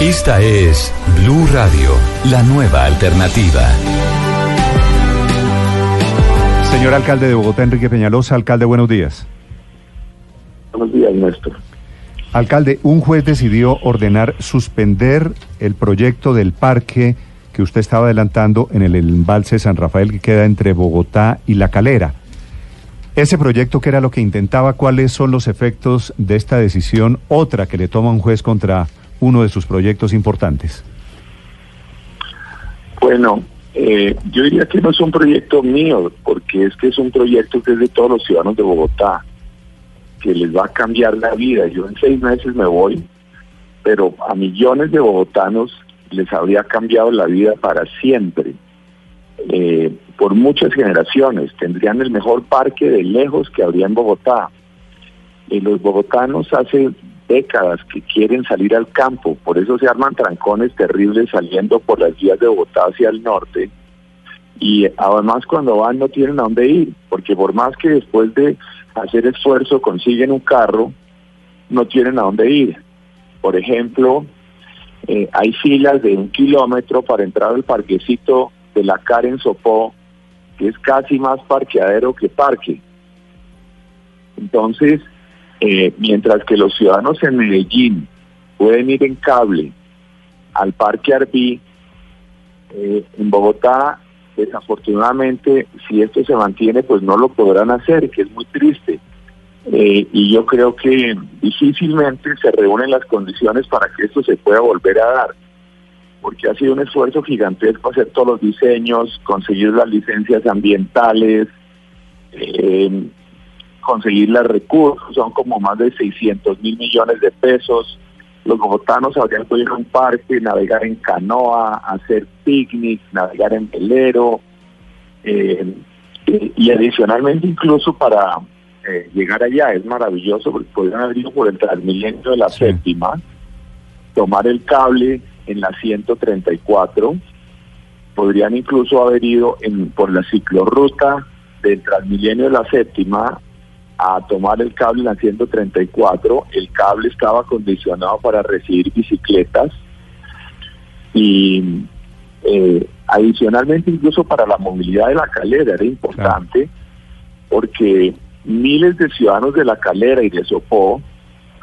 Esta es Blue Radio, la nueva alternativa. Señor alcalde de Bogotá, Enrique Peñalosa, alcalde, buenos días. Buenos días, Néstor. Alcalde, un juez decidió ordenar suspender el proyecto del parque que usted estaba adelantando en el embalse San Rafael que queda entre Bogotá y La Calera. Ese proyecto, ¿qué era lo que intentaba? ¿Cuáles son los efectos de esta decisión, otra que le toma un juez contra uno de sus proyectos importantes? Bueno, eh, yo diría que no es un proyecto mío, porque es que es un proyecto que es de todos los ciudadanos de Bogotá, que les va a cambiar la vida. Yo en seis meses me voy, pero a millones de bogotanos les habría cambiado la vida para siempre. Eh, por muchas generaciones, tendrían el mejor parque de lejos que habría en Bogotá. Y los bogotanos hace décadas que quieren salir al campo, por eso se arman trancones terribles saliendo por las vías de Bogotá hacia el norte. Y además cuando van no tienen a dónde ir, porque por más que después de hacer esfuerzo consiguen un carro, no tienen a dónde ir. Por ejemplo, eh, hay filas de un kilómetro para entrar al parquecito de la Karen Sopó, que es casi más parqueadero que parque. Entonces, eh, mientras que los ciudadanos en Medellín pueden ir en cable al Parque Arbí, eh, en Bogotá, desafortunadamente, si esto se mantiene, pues no lo podrán hacer, que es muy triste. Eh, y yo creo que difícilmente se reúnen las condiciones para que esto se pueda volver a dar, porque ha sido un esfuerzo gigantesco hacer todos los diseños, conseguir las licencias ambientales, conseguir los recursos, son como más de 600 mil millones de pesos. Los bogotanos habrían podido ir a un parque, navegar en canoa, hacer picnic, navegar en velero, eh, y, adicionalmente incluso para eh, llegar allá es maravilloso porque podrían haber ido por el Transmilenio de la séptima, tomar el cable en la 134, podrían incluso haber ido en, por la ciclorruta del Transmilenio de la séptima a tomar el cable en la 134. El cable estaba condicionado para recibir bicicletas y eh, adicionalmente incluso para la movilidad de la calera era importante porque miles de ciudadanos de la calera y de Sopó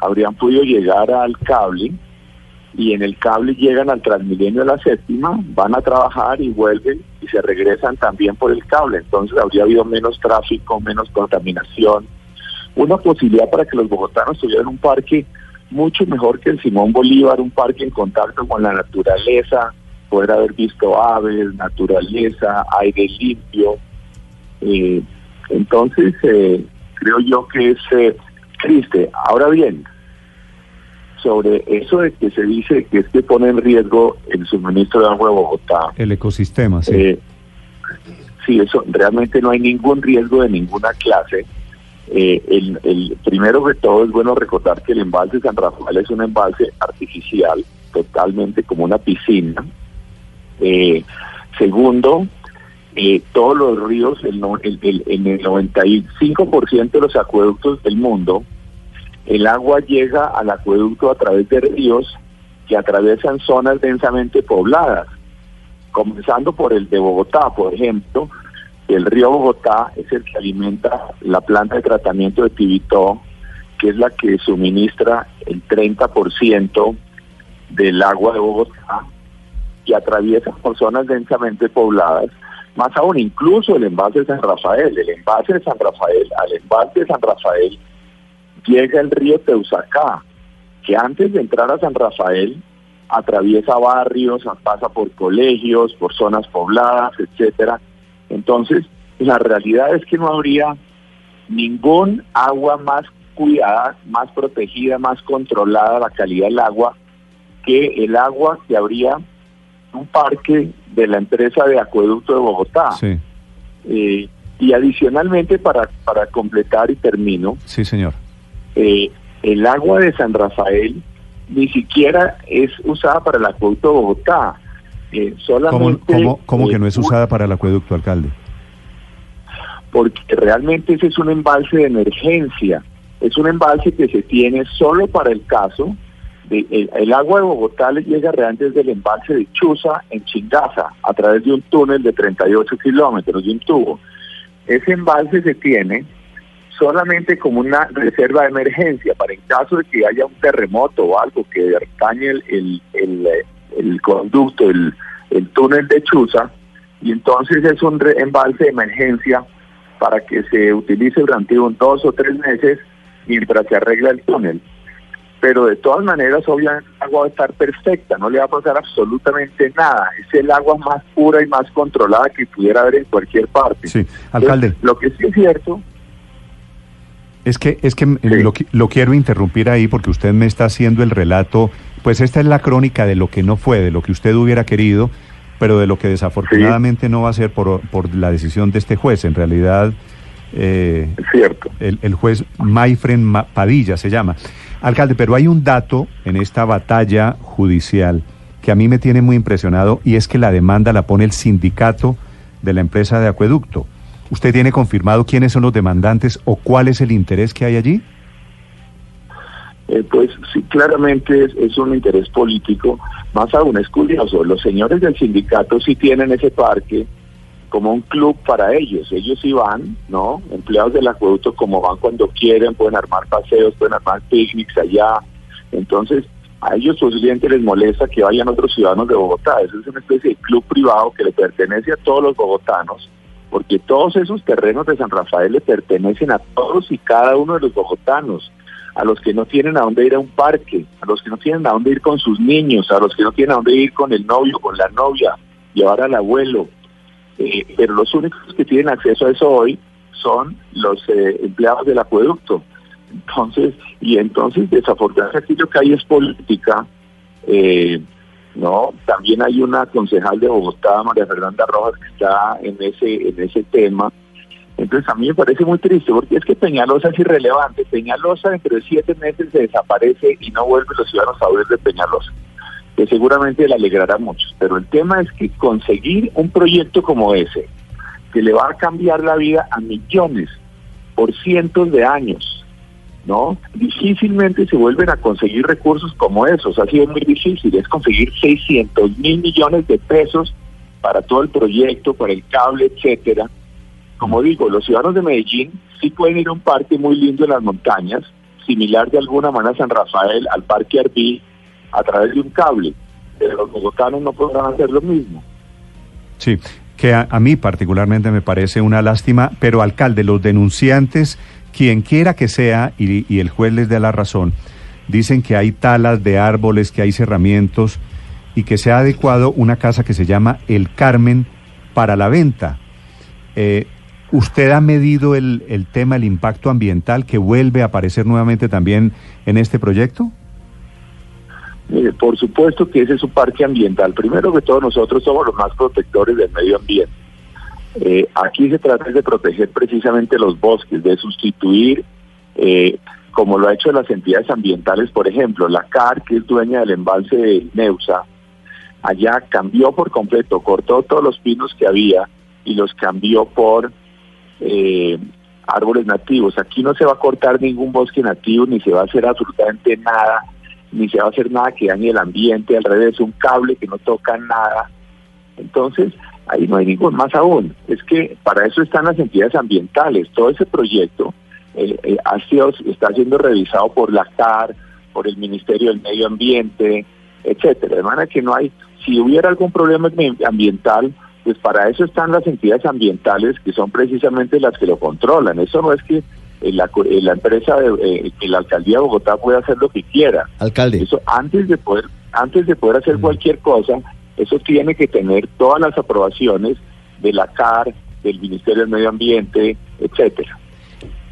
habrían podido llegar al cable y en el cable llegan al Transmilenio de la séptima, van a trabajar y vuelven y se regresan también por el cable. Entonces habría habido menos tráfico, menos contaminación, una posibilidad para que los bogotanos tuvieran un parque mucho mejor que el Simón Bolívar, un parque en contacto con la naturaleza, poder haber visto aves, naturaleza, aire limpio. Eh, entonces, eh, creo yo que es eh, triste. Ahora bien, sobre eso de que se dice que es que pone en riesgo el suministro de agua de Bogotá. El ecosistema, sí. sí, eso realmente no hay ningún riesgo de ninguna clase. Eh, el, primero de todo es bueno recordar que el embalse San Rafael es un embalse artificial, totalmente como una piscina. Eh, segundo, eh, todos los ríos, el, el, en el 95% de los acueductos del mundo, el agua llega al acueducto a través de ríos que atraviesan zonas densamente pobladas, comenzando por el de Bogotá, por ejemplo, el río Bogotá es el que alimenta la planta de tratamiento de Tibitó, que es la que suministra el 30% del agua de Bogotá y atraviesa por zonas densamente pobladas. Más aún, incluso el embalse de San Rafael. El embalse de San Rafael, al embalse de San Rafael llega el río Teusacá, que antes de entrar a San Rafael atraviesa barrios, pasa por colegios, por zonas pobladas, etcétera entonces, la realidad es que no habría ningún agua más cuidada, más protegida, más controlada la calidad del agua que el agua que habría un parque de la empresa de acueducto de Bogotá. Eh, y adicionalmente, para, para completar y termino. Sí, señor. Eh, el agua de San Rafael ni siquiera es usada para el acueducto de Bogotá. Eh, ¿Cómo, que no es eh, usada para el acueducto, alcalde? Porque realmente ese es un embalse de emergencia. Es un embalse que se tiene solo para el caso el, agua de Bogotá le llega realmente desde el embalse de Chuza en Chingaza, a través de un túnel de 38 kilómetros de un tubo. Ese embalse se tiene solamente como una reserva de emergencia para en caso de que haya un terremoto o algo que dañe el, el, conducto, el, el túnel de Chuza, y entonces es un embalse de emergencia para que se utilice durante un dos o tres meses mientras se arregla el túnel pero de todas maneras obviamente el agua va a estar perfecta, no le va a pasar absolutamente nada, es el agua más pura y más controlada que pudiera haber en cualquier parte. Sí, alcalde. lo que sí es cierto... Es que, es que lo, lo quiero interrumpir ahí porque usted me está haciendo el relato, pues esta es la crónica de lo que no fue, de lo que usted hubiera querido, pero de lo que desafortunadamente no va a ser por, por la decisión de este juez. En realidad... Eh, es cierto. El, el juez Mayfren Padilla se llama. Alcalde, pero hay un dato en esta batalla judicial que a mí me tiene muy impresionado y es que la demanda la pone el sindicato de la empresa de acueducto. ¿Usted tiene confirmado quiénes son los demandantes o cuál es el interés que hay allí? Eh, pues sí, claramente es, es, un interés político. Más aún es curioso, los señores del sindicato sí tienen ese parque como un club para ellos. Ellos sí van, ¿no? Empleados del acueducto como van cuando quieren, pueden armar paseos, pueden armar picnics allá. Entonces, a ellos posiblemente les molesta que vayan otros ciudadanos de Bogotá. Eso es una especie de club privado que le pertenece a todos los bogotanos, porque todos esos terrenos de San Rafael le pertenecen a todos y cada uno de los bogotanos a los que no tienen a dónde ir a un parque, a los que no tienen a dónde ir con sus niños, a los que no tienen a dónde ir con el novio, con la novia, llevar al abuelo, eh, pero los únicos que tienen acceso a eso hoy son los eh, empleados del acueducto. Entonces, y entonces desafortunadamente aquí lo que hay es política. Eh, no, también hay una concejal de Bogotá, María Fernanda Rojas, que está en ese en ese tema. Entonces a mí me parece muy triste porque es que Peñalosa es irrelevante. Peñalosa dentro de siete meses se desaparece y no vuelve los ciudadanos a oír de Peñalosa que seguramente le alegrará a muchos. Pero el tema es que conseguir un proyecto como ese, que le va a cambiar la vida a millones por cientos de años, ¿no? Difícilmente se vuelven a conseguir recursos como esos, ha sido muy difícil, es conseguir 600 mil millones de pesos para todo el proyecto, para el cable, etcétera. Como digo, los ciudadanos de Medellín sí pueden ir a un parque muy lindo en las montañas, similar de alguna manera a San Rafael, al Parque Arbí, a través de un cable, pero los bogotanos no podrán hacer lo mismo. Sí, que a, mí particularmente me parece una lástima, pero alcalde, los denunciantes, quien quiera que sea, y, y el juez les dé la razón, dicen que hay talas de árboles, que hay cerramientos y que se ha adecuado una casa que se llama El Carmen para la venta. Eh, ¿Usted ha medido el, el tema, el impacto ambiental que vuelve a aparecer nuevamente también en este proyecto? por supuesto que ese es un parque ambiental. Primero que todos nosotros somos los más protectores del medio ambiente. Eh, aquí se trata de proteger precisamente los bosques, de sustituir, eh, como lo ha hecho las entidades ambientales, por ejemplo, la CAR, que es dueña del embalse de Neusa, allá cambió por completo, cortó todos los pinos que había y los cambió por eh, árboles nativos. Aquí no se va a cortar ningún bosque nativo ni se va a hacer absolutamente nada ni se va a hacer nada que dañe el ambiente, al revés, un cable que no toca nada. Entonces, ahí no hay ningún más aún. Es que para eso están las entidades ambientales. Todo ese proyecto eh, eh, ha sido, está siendo revisado por la CAR, por el Ministerio del Medio Ambiente, etcétera. De manera que no hay, si hubiera algún problema ambiental, pues para eso están las entidades ambientales que son precisamente las que lo controlan. Eso no es que la, la empresa, de, eh, la alcaldía de Bogotá puede hacer lo que quiera. Alcalde. Eso antes de poder, antes de poder hacer mm. cualquier cosa, eso tiene que tener todas las aprobaciones de la CAR, del Ministerio del Medio Ambiente, etcétera.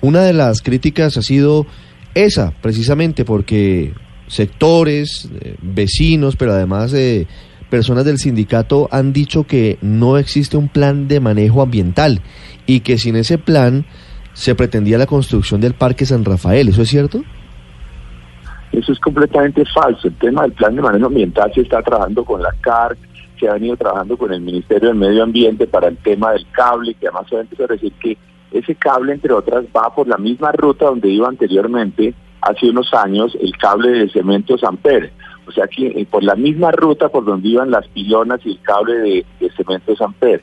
Una de las críticas ha sido esa, precisamente porque sectores, eh, vecinos, pero además eh, personas del sindicato han dicho que no existe un plan de manejo ambiental y que sin ese plan se pretendía la construcción del Parque San Rafael, ¿eso es cierto? Eso es completamente falso. El tema del plan de manejo ambiental se está trabajando con la CARC, se ha venido trabajando con el Ministerio del Medio Ambiente para el tema del cable, que además se a decir que ese cable, entre otras, va por la misma ruta donde iba anteriormente hace unos años el cable de cemento Samper. O sea que eh, por la misma ruta por donde iban las pilonas y el cable de, de cemento Samper.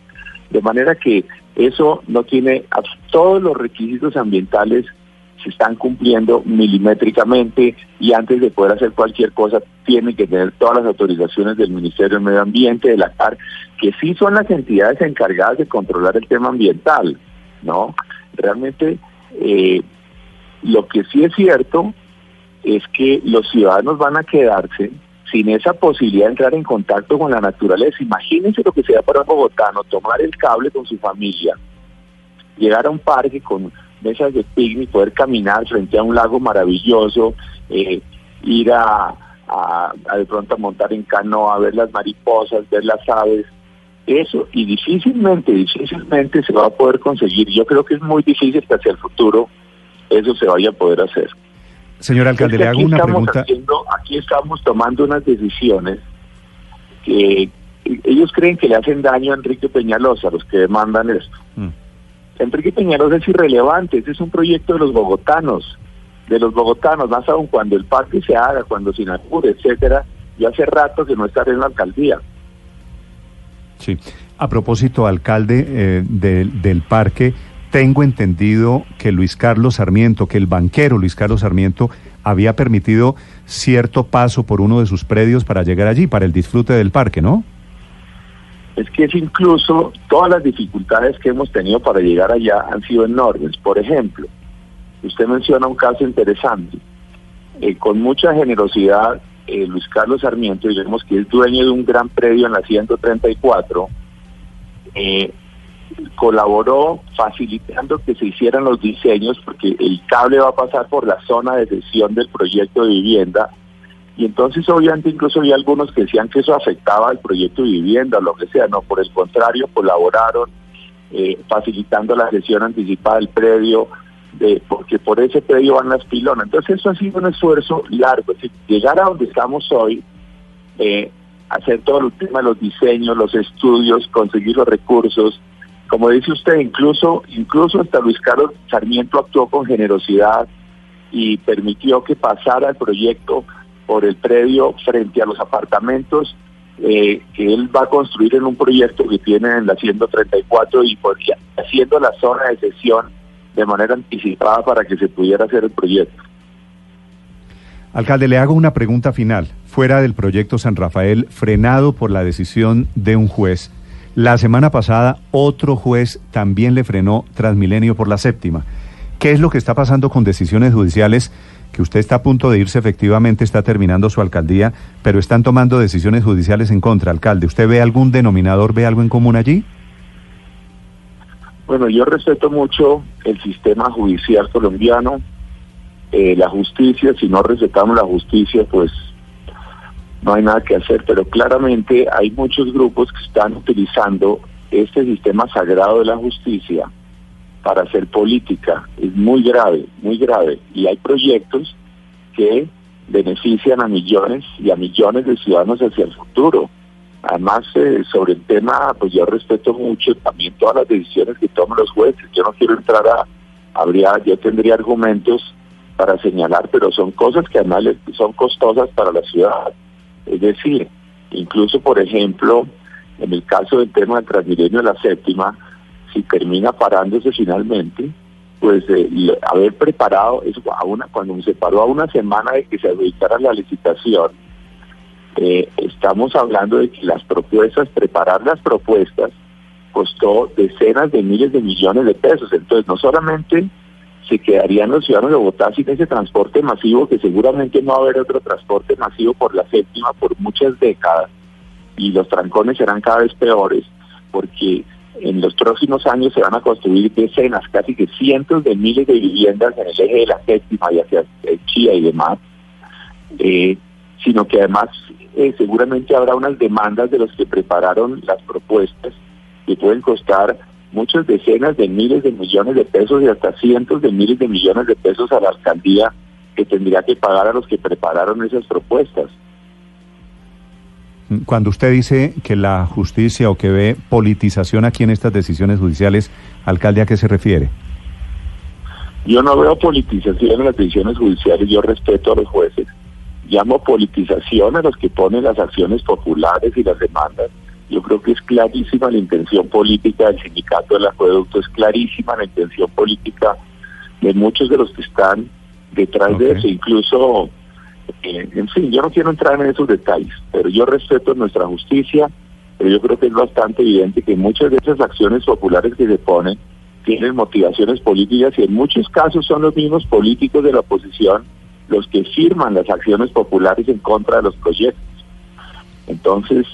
De manera que eso no tiene todos los requisitos ambientales se están cumpliendo milimétricamente y antes de poder hacer cualquier cosa tienen que tener todas las autorizaciones del Ministerio del Medio Ambiente, de la CAR, que sí son las entidades encargadas de controlar el tema ambiental, ¿no? Realmente eh, lo que sí es cierto es que los ciudadanos van a quedarse sin esa posibilidad de entrar en contacto con la naturaleza. Imagínense lo que sea para un bogotano, tomar el cable con su familia, llegar a un parque con mesas de picnic, poder caminar frente a un lago maravilloso, eh, ir a, a, de pronto a montar en canoa, ver las mariposas, ver las aves, eso, y difícilmente, difícilmente se va a poder conseguir. Yo creo que es muy difícil que hacia el futuro eso se vaya a poder hacer. Señor alcalde, le hago una pregunta. aquí estamos tomando unas decisiones que ellos creen que le hacen daño a Enrique Peñalosa, los que demandan esto. Mm. Enrique Peñalosa es irrelevante, ese es un proyecto de los bogotanos, de los bogotanos, más aún cuando el parque se haga, cuando se inaugure, etcétera, y hace rato que no estaré en la alcaldía. Sí, a propósito, alcalde eh, del parque, tengo entendido que Luis Carlos Sarmiento, que el banquero Luis Carlos Sarmiento había permitido cierto paso por uno de sus predios para llegar allí, para el disfrute del parque, ¿no? Es que es incluso todas las dificultades que hemos tenido para llegar allá han sido enormes. Por ejemplo, usted menciona un caso interesante. Eh, con mucha generosidad, eh, Luis Carlos Sarmiento, digamos que es dueño de un gran predio en la 134, eh, colaboró facilitando que se hicieran los diseños porque el cable va a pasar por la zona de sesión del proyecto de vivienda. Y entonces obviamente incluso había algunos que decían que eso afectaba al proyecto de vivienda lo que sea, no, por el contrario colaboraron eh, facilitando la sesión anticipada del predio, de, porque por ese predio van las pilonas. Entonces eso ha sido un esfuerzo largo, es decir, llegar a donde estamos hoy, eh, hacer todo el tema de los diseños, los estudios, conseguir los recursos, como dice usted, incluso, incluso hasta Luis Carlos Sarmiento actuó con generosidad y permitió que pasara el proyecto por el predio frente a los apartamentos eh, que él va a construir en un proyecto que tiene en la 134 y por, haciendo la zona de sesión de manera anticipada para que se pudiera hacer el proyecto. Alcalde, le hago una pregunta final. Fuera del proyecto San Rafael, frenado por la decisión de un juez, la semana pasada otro juez también le frenó Transmilenio por la séptima. ¿Qué es lo que está pasando con decisiones judiciales? Que usted está a punto de irse, efectivamente está terminando su alcaldía, pero están tomando decisiones judiciales en contra, alcalde. ¿Usted ve algún denominador, ve algo en común allí? Bueno, yo respeto mucho el sistema judicial colombiano, eh, la justicia, si no respetamos la justicia, pues no hay nada que hacer, pero claramente hay muchos grupos que están utilizando este sistema sagrado de la justicia para hacer política. Es muy grave, muy grave. Y hay proyectos que benefician a millones y a millones de ciudadanos hacia el futuro. Además, eh, sobre el tema, pues yo respeto mucho también todas las decisiones que toman los jueces. Yo no quiero entrar a, habría, yo tendría argumentos para señalar, pero son cosas que además son costosas para la ciudad. Es decir, incluso, por ejemplo, en el caso del tema del Transmilenio de la séptima, si termina parándose finalmente, pues eh, haber preparado, eso a una, cuando se paró a una semana de que se adjudicara la licitación, eh, estamos hablando de que las propuestas, preparar las propuestas, costó decenas de miles de millones de pesos. Entonces, no solamente se quedarían los ciudadanos de Bogotá sin ese transporte masivo, que seguramente no va a haber otro transporte masivo por la séptima por muchas décadas, y los trancones serán cada vez peores, porque en los próximos años se van a construir decenas, casi que cientos de miles de viviendas en el eje de la séptima y hacia Chía y demás, eh, sino que además eh, seguramente habrá unas demandas de los que prepararon las propuestas que pueden costar muchas decenas de miles de millones de pesos y hasta cientos de miles de millones de pesos a la alcaldía que tendría que pagar a los que prepararon esas propuestas. Cuando usted dice que la justicia o que ve politización aquí en estas decisiones judiciales, alcalde, ¿a qué se refiere? Yo no veo politización en las decisiones judiciales, yo respeto a los jueces. Llamo politización a los que ponen las acciones populares y las demandas. Yo creo que es clarísima la intención política del sindicato del acueducto, es clarísima la intención política de muchos de los que están detrás de eso, incluso, eh, en fin, yo no quiero entrar en esos detalles, pero yo respeto nuestra justicia, pero yo creo que es bastante evidente que muchas de esas acciones populares que se ponen tienen motivaciones políticas y en muchos casos son los mismos políticos de la oposición los que firman las acciones populares en contra de los proyectos. Entonces,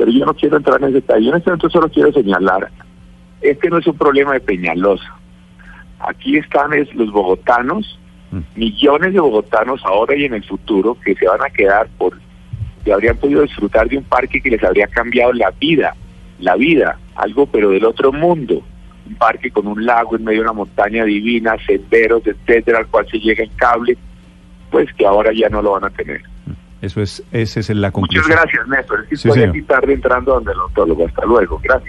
pero yo no quiero entrar en ese detalle. Yo en este momento solo quiero señalar, este no es un problema de Peñalosa. Aquí están es, los bogotanos, mm. millones de bogotanos ahora y en el futuro que se van a quedar por que habrían podido disfrutar de un parque que les habría cambiado la vida, la vida, algo pero del otro mundo un parque con un lago en medio de una montaña divina, senderos, etcétera, al cual se llega en cable, pues que ahora ya no lo van a tener. Eso es, esa es la conclusión. Muchas gracias, Néstor. Que estoy aquí tarde entrando donde el odontólogo. Hasta luego. Gracias.